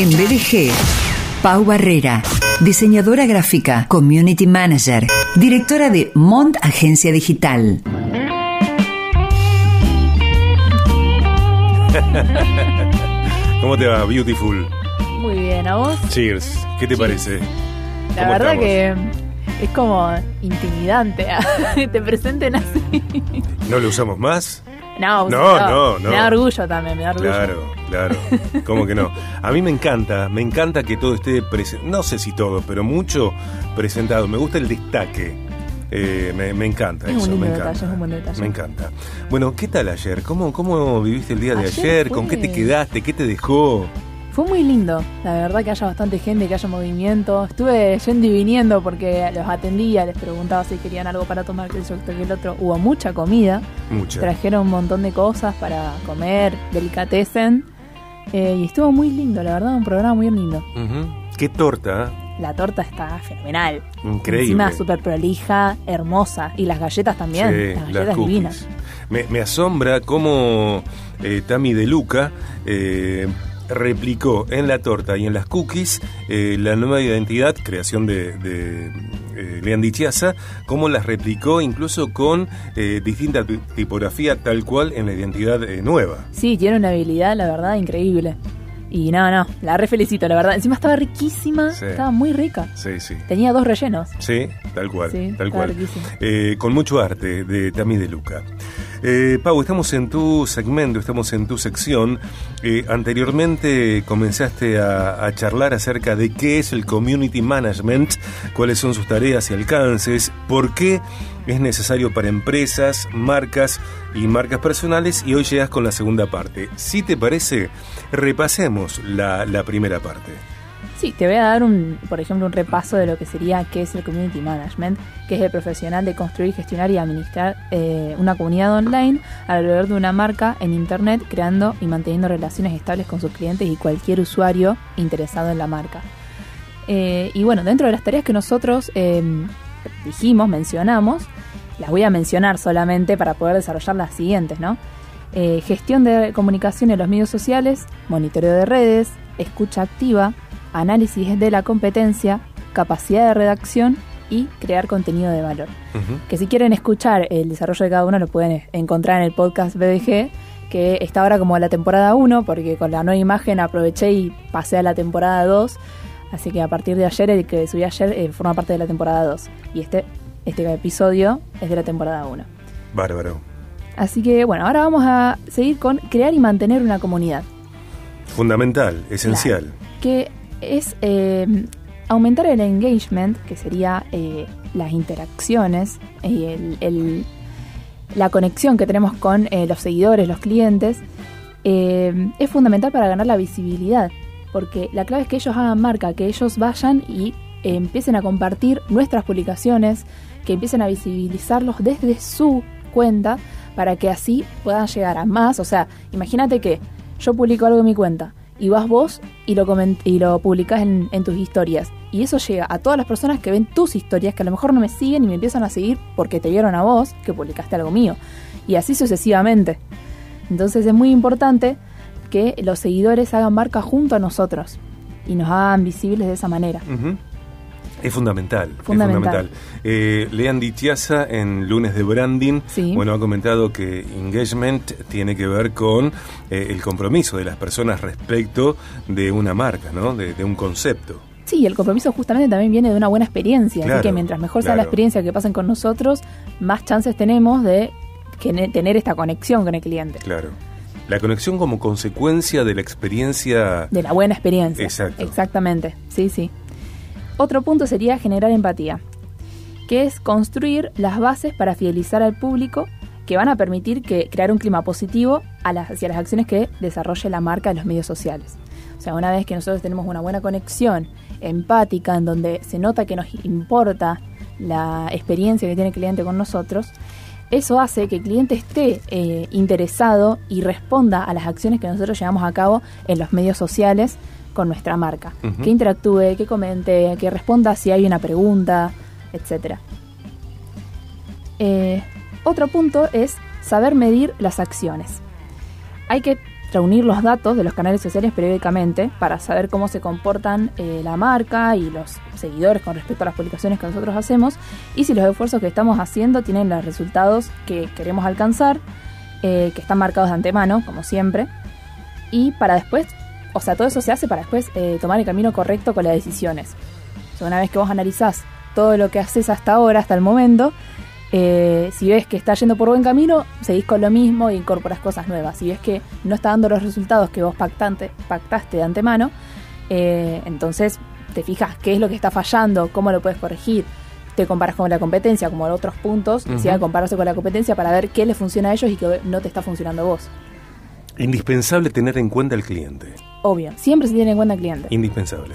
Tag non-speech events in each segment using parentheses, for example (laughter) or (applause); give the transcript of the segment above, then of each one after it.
En BDG, Pau Barrera, diseñadora gráfica, community manager, directora de Mont Agencia Digital. (laughs) ¿Cómo te va, Beautiful? Muy bien, ¿a vos? Cheers. ¿Qué te parece? La ¿Cómo verdad estamos? que es como intimidante (laughs) que te presenten así. ¿No lo usamos más? No, No, no, no. Me da orgullo también, me da orgullo. Claro, claro. ¿Cómo que no? A mí me encanta, me encanta que todo esté presentado. No sé si todo, pero mucho presentado. Me gusta el destaque. Eh, me, me encanta Es un eso, lindo me detalle, encanta. es un buen detalle. Me encanta. Bueno, ¿qué tal ayer? ¿Cómo, cómo viviste el día de Ayer ayer? fue- ¿Con qué te quedaste? ¿Qué te dejó? Fue muy lindo, la verdad que haya bastante gente, que haya movimiento. Estuve yendo y viniendo porque los atendía, les preguntaba si querían algo para tomar, que yo, que el otro. Hubo mucha comida, Mucha. trajeron un montón de cosas para comer, delicatessen. Eh, y estuvo muy lindo, la verdad, un programa muy lindo. Qué torta, ¿eh? La torta está fenomenal. Increíble. Encima súper prolija, hermosa. Y las galletas también. Sí, las galletas divinas. Me, me asombra cómo eh, Tami De Luca eh, replicó en la torta y en las cookies eh, la nueva identidad, creación de, de eh, Chiazza, cómo las replicó incluso con eh, distinta ti- tipografía tal cual en la identidad eh, nueva. Sí, tiene una habilidad, la verdad, increíble. Y no, no, la re felicito, la verdad. Encima estaba riquísima, Sí. estaba muy rica. Sí, sí. Tenía dos rellenos. Sí, tal cual, Sí, tal cual. Eh, con mucho arte de Tami de Luca. Eh, Pau, estamos en tu segmento, estamos en tu sección. Eh, anteriormente comenzaste a, charlar acerca de qué es el community management, cuáles son sus tareas y alcances, por qué es necesario para empresas, marcas y marcas personales y hoy llegas con la segunda parte. Si te parece, repasemos la primera parte. Sí, te voy a dar, un, por ejemplo, un repaso de lo que sería qué es el Community Management, que es el profesional de construir, gestionar y administrar eh, una comunidad online alrededor de una marca en Internet, creando y manteniendo relaciones estables con sus clientes y cualquier usuario interesado en la marca. Eh, y bueno, dentro de las tareas que nosotros eh, dijimos, mencionamos, las voy a mencionar solamente para poder desarrollar las siguientes, ¿no? Eh, gestión de comunicación en los medios sociales, monitoreo de redes, escucha activa, análisis de la competencia, capacidad de redacción y crear contenido de valor. Que si quieren escuchar el desarrollo de cada uno lo pueden encontrar en el podcast BDG, que está ahora como la temporada 1, porque con la nueva imagen aproveché y pasé a la temporada 2. Así que a partir de ayer, el que subí ayer eh, forma parte de la temporada 2. Y este, este episodio es de la temporada 1. Bárbaro. Así que bueno, ahora vamos a seguir con crear y mantener una comunidad. Fundamental, esencial. que es eh, aumentar el engagement, que sería eh, las interacciones, el- la conexión que tenemos con eh, los seguidores, los clientes, eh, es fundamental para ganar la visibilidad, porque la clave es que ellos hagan marca, que ellos vayan y empiecen a compartir nuestras publicaciones, que empiecen a visibilizarlos desde su cuenta, para que así puedan llegar a más. O sea, imagínate que yo publico algo en mi cuenta y vas vos y lo, y lo publicás en, en tus historias. Y eso llega a todas las personas que ven tus historias, que a lo mejor no me siguen y me empiezan a seguir porque te vieron a vos, que publicaste algo mío. Y así sucesivamente. Entonces es muy importante que los seguidores hagan marca junto a nosotros y nos hagan visibles de esa manera. Es fundamental. es Fundamental. fundamental. Eh, Leandy Chiazza en Lunes de Branding, Sí. bueno, ha comentado que engagement tiene que ver con eh, el compromiso de las personas respecto de una marca, ¿no? De, de un concepto. Sí, el compromiso justamente también viene de una buena experiencia. Claro, así que mientras mejor sea la experiencia que pasen con nosotros, más chances tenemos de tener esta conexión con el cliente. Claro. La conexión como consecuencia de la experiencia. De la buena experiencia. Exacto. Exactamente, sí, sí. Otro punto sería generar empatía, que es construir las bases para fidelizar al público que van a permitir que crear un clima positivo hacia las acciones que desarrolle la marca en los medios sociales. O sea, una vez que nosotros tenemos una buena conexión empática, en donde se nota que nos importa la experiencia que tiene el cliente con nosotros, eso hace que el cliente esté eh, interesado y responda a las acciones que nosotros llevamos a cabo en los medios sociales con nuestra marca. Ujú. Que interactúe, que comente, que responda si hay una pregunta, etc. otro punto es saber medir las acciones. Hay que reunir los datos de los canales sociales periódicamente para saber cómo se comportan eh, la marca y los seguidores con respecto a las publicaciones que nosotros hacemos y si los esfuerzos que estamos haciendo tienen los resultados que queremos alcanzar, eh, que están marcados de antemano, como siempre, y para después, o sea, todo eso se hace para después eh, tomar el camino correcto con las decisiones. una vez que vos analizás todo lo que haces hasta ahora, hasta el momento, eh, si ves que está yendo por buen camino, seguís con lo mismo e incorporas cosas nuevas. Si ves que no está dando los resultados que vos pactante, pactaste de antemano, eh, entonces te fijas qué es lo que está fallando, cómo lo puedes corregir. Te comparas con la competencia, como en otros puntos, uh -huh. compararse con la competencia para ver qué le funciona a ellos y qué no te está funcionando a vos. Indispensable tener en cuenta el cliente. Obvio, siempre se tiene en cuenta el cliente. Indispensable.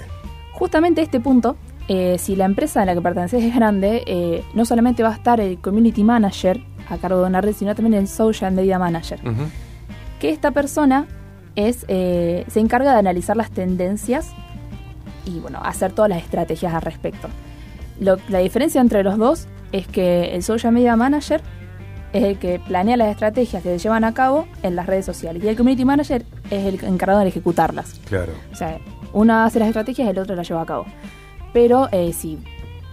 Justamente este punto eh, si la empresa a la que perteneces es grande, eh, no solamente va a estar el community manager a cargo de una red, sino también el social media manager. Uh -huh. Que esta persona es, eh, se encarga de analizar las tendencias y bueno, hacer todas las estrategias al respecto. Lo, la diferencia entre los dos es que el social media manager es el que planea las estrategias que se llevan a cabo en las redes sociales y el community manager es el encargado de ejecutarlas. Claro. O sea, uno hace las estrategias y el otro las lleva a cabo pero eh, si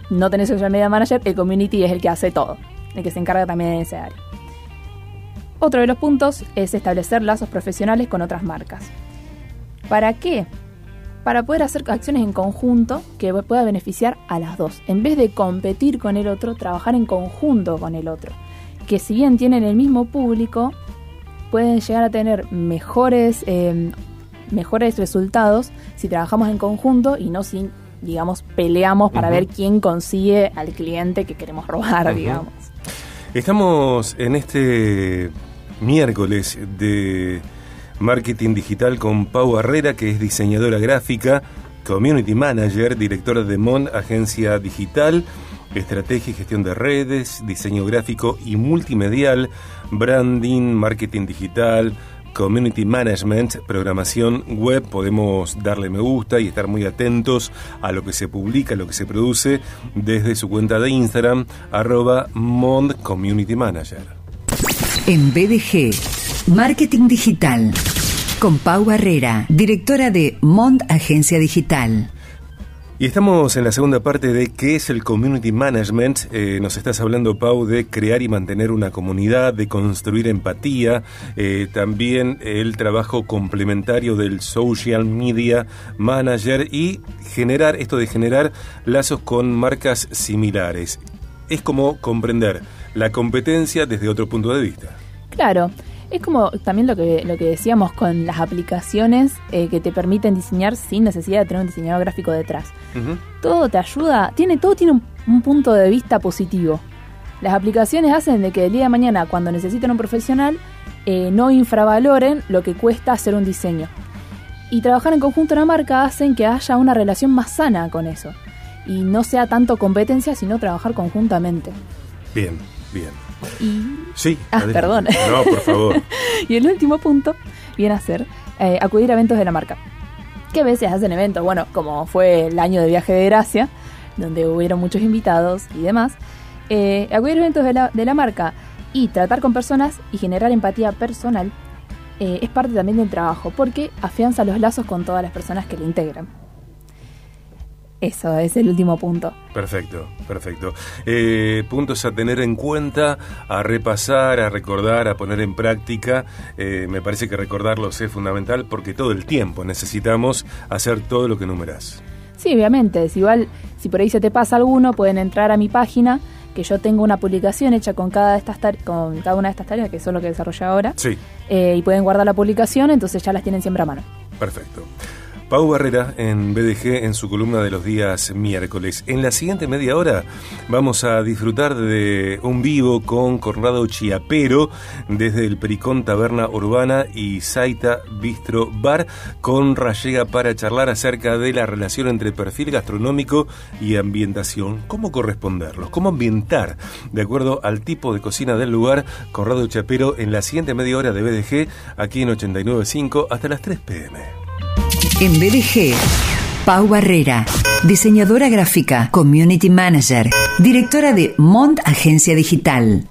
no tenés social media manager, el community es el que hace todo, el que se encarga también de ese área. Otro de los puntos es establecer lazos profesionales con otras marcas. ¿Para qué? Para poder hacer acciones en conjunto que pueda beneficiar a las dos. En vez de competir con el otro, trabajar en conjunto con el otro. Que si bien tienen el mismo público, pueden llegar a tener mejores, eh, mejores resultados si trabajamos en conjunto y no sin digamos, peleamos para uh -huh. ver quién consigue al cliente que queremos robar, uh -huh. digamos. Estamos en este miércoles de marketing digital con Pau Herrera, que es diseñadora gráfica, community manager, directora de MON, agencia digital, estrategia y gestión de redes, diseño gráfico y multimedial, branding, marketing digital, Community Management, programación web, podemos darle me gusta y estar muy atentos a lo que se publica, a lo que se produce desde su cuenta de Instagram, arroba Mond Community Manager. En BDG, Marketing Digital, con Pau Barrera, directora de Mond Agencia Digital. Y estamos en la segunda parte de qué es el Community Management. Eh, nos estás hablando, Pau, de crear y mantener una comunidad, de construir empatía, eh, también el trabajo complementario del Social Media Manager y generar, esto de generar lazos con marcas similares. Es como comprender la competencia desde otro punto de vista. Claro. Es como también lo que, lo que decíamos con las aplicaciones eh, que te permiten diseñar sin necesidad de tener un diseñador gráfico detrás. Uh -huh. Todo te ayuda, tiene, todo tiene un, un, punto de vista positivo. Las aplicaciones hacen de que el día de mañana, cuando necesiten un profesional, eh, no infravaloren lo que cuesta hacer un diseño. Y trabajar en conjunto en la marca hacen que haya una relación más sana con eso. Y no sea tanto competencia, sino trabajar conjuntamente. Bien, bien. Y... Sí. Ah, adelante. perdón. No, por favor. (laughs) y el último punto viene a ser eh, acudir a eventos de la marca. Que a veces hacen eventos, bueno, como fue el año de viaje de gracia, donde hubieron muchos invitados y demás. Eh, acudir a eventos de la, de la, marca y tratar con personas y generar empatía personal eh, es parte también del trabajo, porque afianza los lazos con todas las personas que le integran. Eso es el último punto. Perfecto, perfecto. Eh, puntos a tener en cuenta, a repasar, a recordar, a poner en práctica. Eh, me parece que recordarlos es fundamental porque todo el tiempo necesitamos hacer todo lo que numerás. Sí, obviamente. Si igual, si por ahí se te pasa alguno, pueden entrar a mi página, que yo tengo una publicación hecha con cada, de estas con cada una de estas tareas, que son lo que desarrolla ahora. Sí. Eh, y pueden guardar la publicación, entonces ya las tienen siempre a mano. Perfecto. Pau Barrera en BDG en su columna de los días miércoles. En la siguiente media hora vamos a disfrutar de un vivo con Conrado Chiapero desde el Pericón Taberna Urbana y Saita Bistro Bar con Rallega para charlar acerca de la relación entre perfil gastronómico y ambientación. ¿Cómo corresponderlos? ¿Cómo ambientar de acuerdo al tipo de cocina del lugar? Conrado Chiapero en la siguiente media hora de BDG aquí en 89.5 hasta las 3 pm. En BDG, Pau Barrera, diseñadora gráfica, community manager, directora de Mont Agencia Digital.